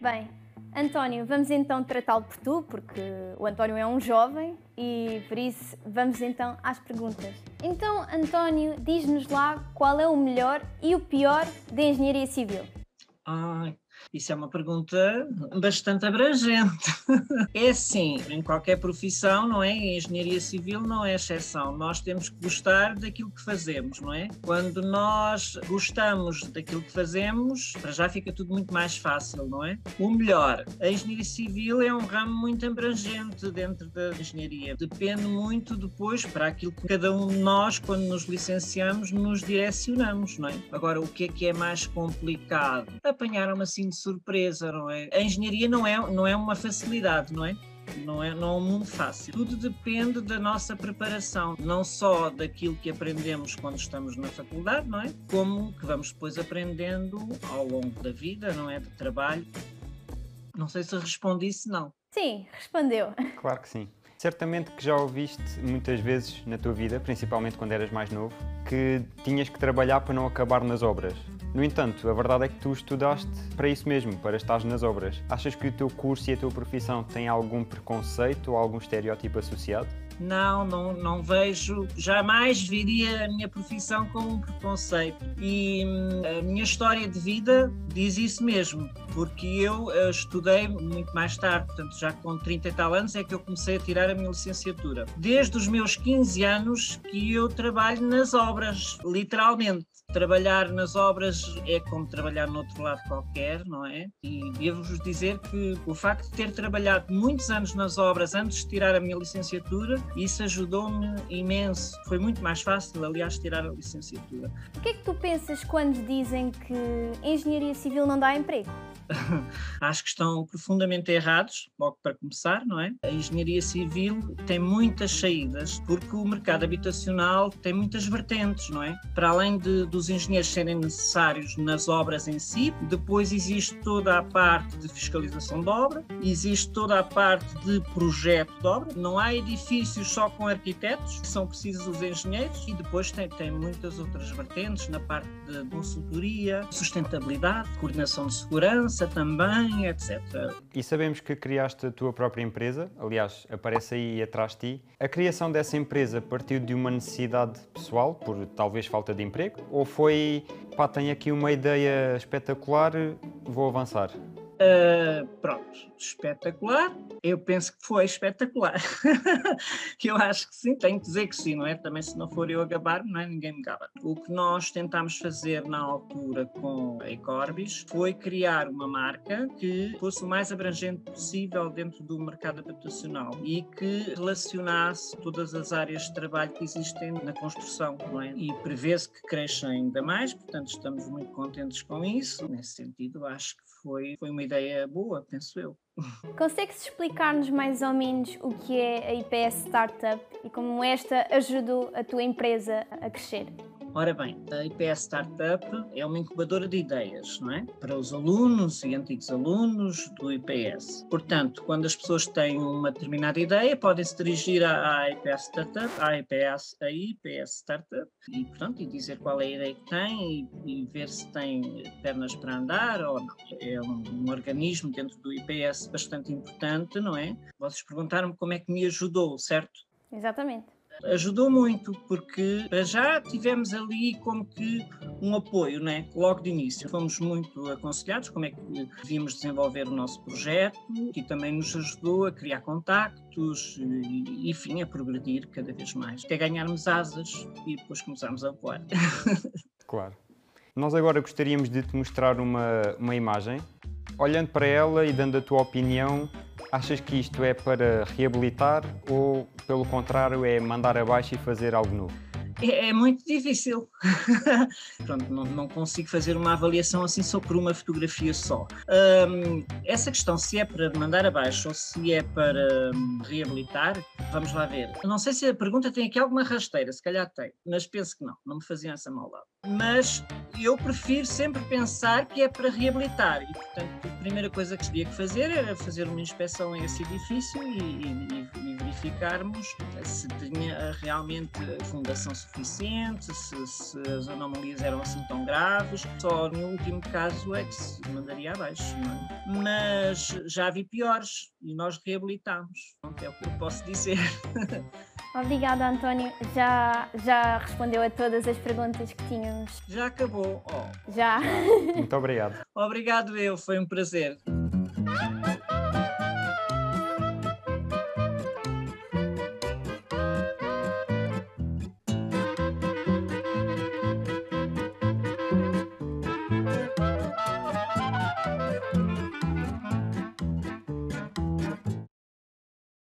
Bem, António, vamos então tratá-lo por tu, porque o António é um jovem e por isso vamos então às perguntas. Então, António, diz-nos lá qual é o melhor e o pior da engenharia civil. Ai, isso é uma pergunta bastante abrangente. É assim, em qualquer profissão, não é? Em engenharia civil não é exceção. Nós temos que gostar daquilo que fazemos, não é? Quando nós gostamos daquilo que fazemos, para já fica tudo muito mais fácil, não é? O melhor, a engenharia civil é um ramo muito abrangente dentro da engenharia. Depende muito depois para aquilo que cada um de nós, quando nos licenciamos, nos direcionamos, não é? Agora, o que é que é mais complicado? Apanhar uma assim de surpresa, não é? A engenharia não é, não é uma facilidade, não é? Não é, não é um mundo fácil. Tudo depende da nossa preparação, não só daquilo que aprendemos quando estamos na faculdade, não é? Como que vamos depois aprendendo ao longo da vida, não é? De trabalho. Não sei se respondi, se não. Sim, respondeu. Claro que sim. Certamente que já ouviste muitas vezes na tua vida, principalmente quando eras mais novo, que tinhas que trabalhar para não acabar nas obras. No entanto, a verdade é que tu estudaste para isso mesmo, para estar nas obras. Achas que o teu curso e a tua profissão têm algum preconceito ou algum estereótipo associado? Não, não, não vejo, jamais viria a minha profissão como um preconceito. E hum, a minha história de vida diz isso mesmo, porque eu uh, estudei muito mais tarde, portanto, já com 30 e tal anos é que eu comecei a tirar a minha licenciatura. Desde os meus 15 anos que eu trabalho nas obras, literalmente. Trabalhar nas obras é como trabalhar no outro lado qualquer, não é? E devo-vos dizer que o facto de ter trabalhado muitos anos nas obras antes de tirar a minha licenciatura, isso ajudou-me imenso. Foi muito mais fácil, aliás, tirar a licenciatura. O que é que tu pensas quando dizem que engenharia civil não dá emprego? Acho que estão profundamente errados, logo para começar, não é? A engenharia civil tem muitas saídas, porque o mercado habitacional tem muitas vertentes, não é? Para além de, dos engenheiros serem necessários nas obras em si, depois existe toda a parte de fiscalização de obra, existe toda a parte de projeto de obra, não há edifícios só com arquitetos, são precisos os engenheiros, e depois tem, tem muitas outras vertentes na parte de consultoria, sustentabilidade, coordenação de segurança também, etc. E sabemos que criaste a tua própria empresa, aliás, aparece aí atrás de ti. A criação dessa empresa partiu de uma necessidade pessoal, por talvez falta de emprego, ou foi, pá, tenho aqui uma ideia espetacular, vou avançar? Uh, pronto, espetacular. Eu penso que foi espetacular. eu acho que sim, tenho que dizer que sim, não é? Também se não for eu a gabar, não é? Ninguém me gaba. O que nós tentámos fazer na altura com a Ecorbis foi criar uma marca que fosse o mais abrangente possível dentro do mercado habitacional e que relacionasse todas as áreas de trabalho que existem na construção, não é? E prevê-se que cresça ainda mais, portanto estamos muito contentes com isso. Nesse sentido, acho que foi, foi uma ideia boa, penso eu. Consegue-se explicar-nos mais ou menos o que é a IPS Startup e como esta ajudou a tua empresa a crescer? Ora bem, a IPS Startup é uma incubadora de ideias, não é? Para os alunos e antigos alunos do IPS. Portanto, quando as pessoas têm uma determinada ideia, podem se dirigir à, IPS Startup, à IPS, à IPS Startup, e, portanto, e dizer qual é a ideia que têm e, e ver se tem pernas para andar ou não. É um, um organismo dentro do IPS bastante importante, não é? Vocês perguntaram-me como é que me ajudou, certo? Exatamente ajudou muito, porque já tivemos ali como que um apoio, né? logo de início. Fomos muito aconselhados como é que devíamos desenvolver o nosso projeto e também nos ajudou a criar contactos e, enfim, a progredir cada vez mais, até ganharmos asas e depois começarmos a voar. Claro. Nós agora gostaríamos de te mostrar uma, uma imagem. Olhando para ela e dando a tua opinião, Achas que isto é para reabilitar ou, pelo contrário, é mandar abaixo e fazer algo novo? É, é muito difícil. Pronto, não, não, consigo fazer uma avaliação assim só por uma fotografia só. Essa questão, se é para mandar abaixo ou se é para um, reabilitar, vamos lá ver. Não sei se a pergunta tem aqui alguma rasteira, se calhar tem, mas penso que não, não me faziam essa maldade. Mas eu prefiro sempre pensar que é para reabilitar e, portanto, a primeira coisa que teria que fazer era fazer uma inspeção a esse edifício e, e, e verificarmos se tinha realmente fundação suficiente, se, se as anomalias eram assim tão graves. Só no último caso é que se mandaria abaixo, é? Mas já vi piores e nós reabilitámos. É o que eu posso dizer. Obrigada, António. Já, já respondeu a todas as perguntas que tínhamos. Já acabou. Oh. Já. Muito obrigado. Obrigado eu, foi um prazer.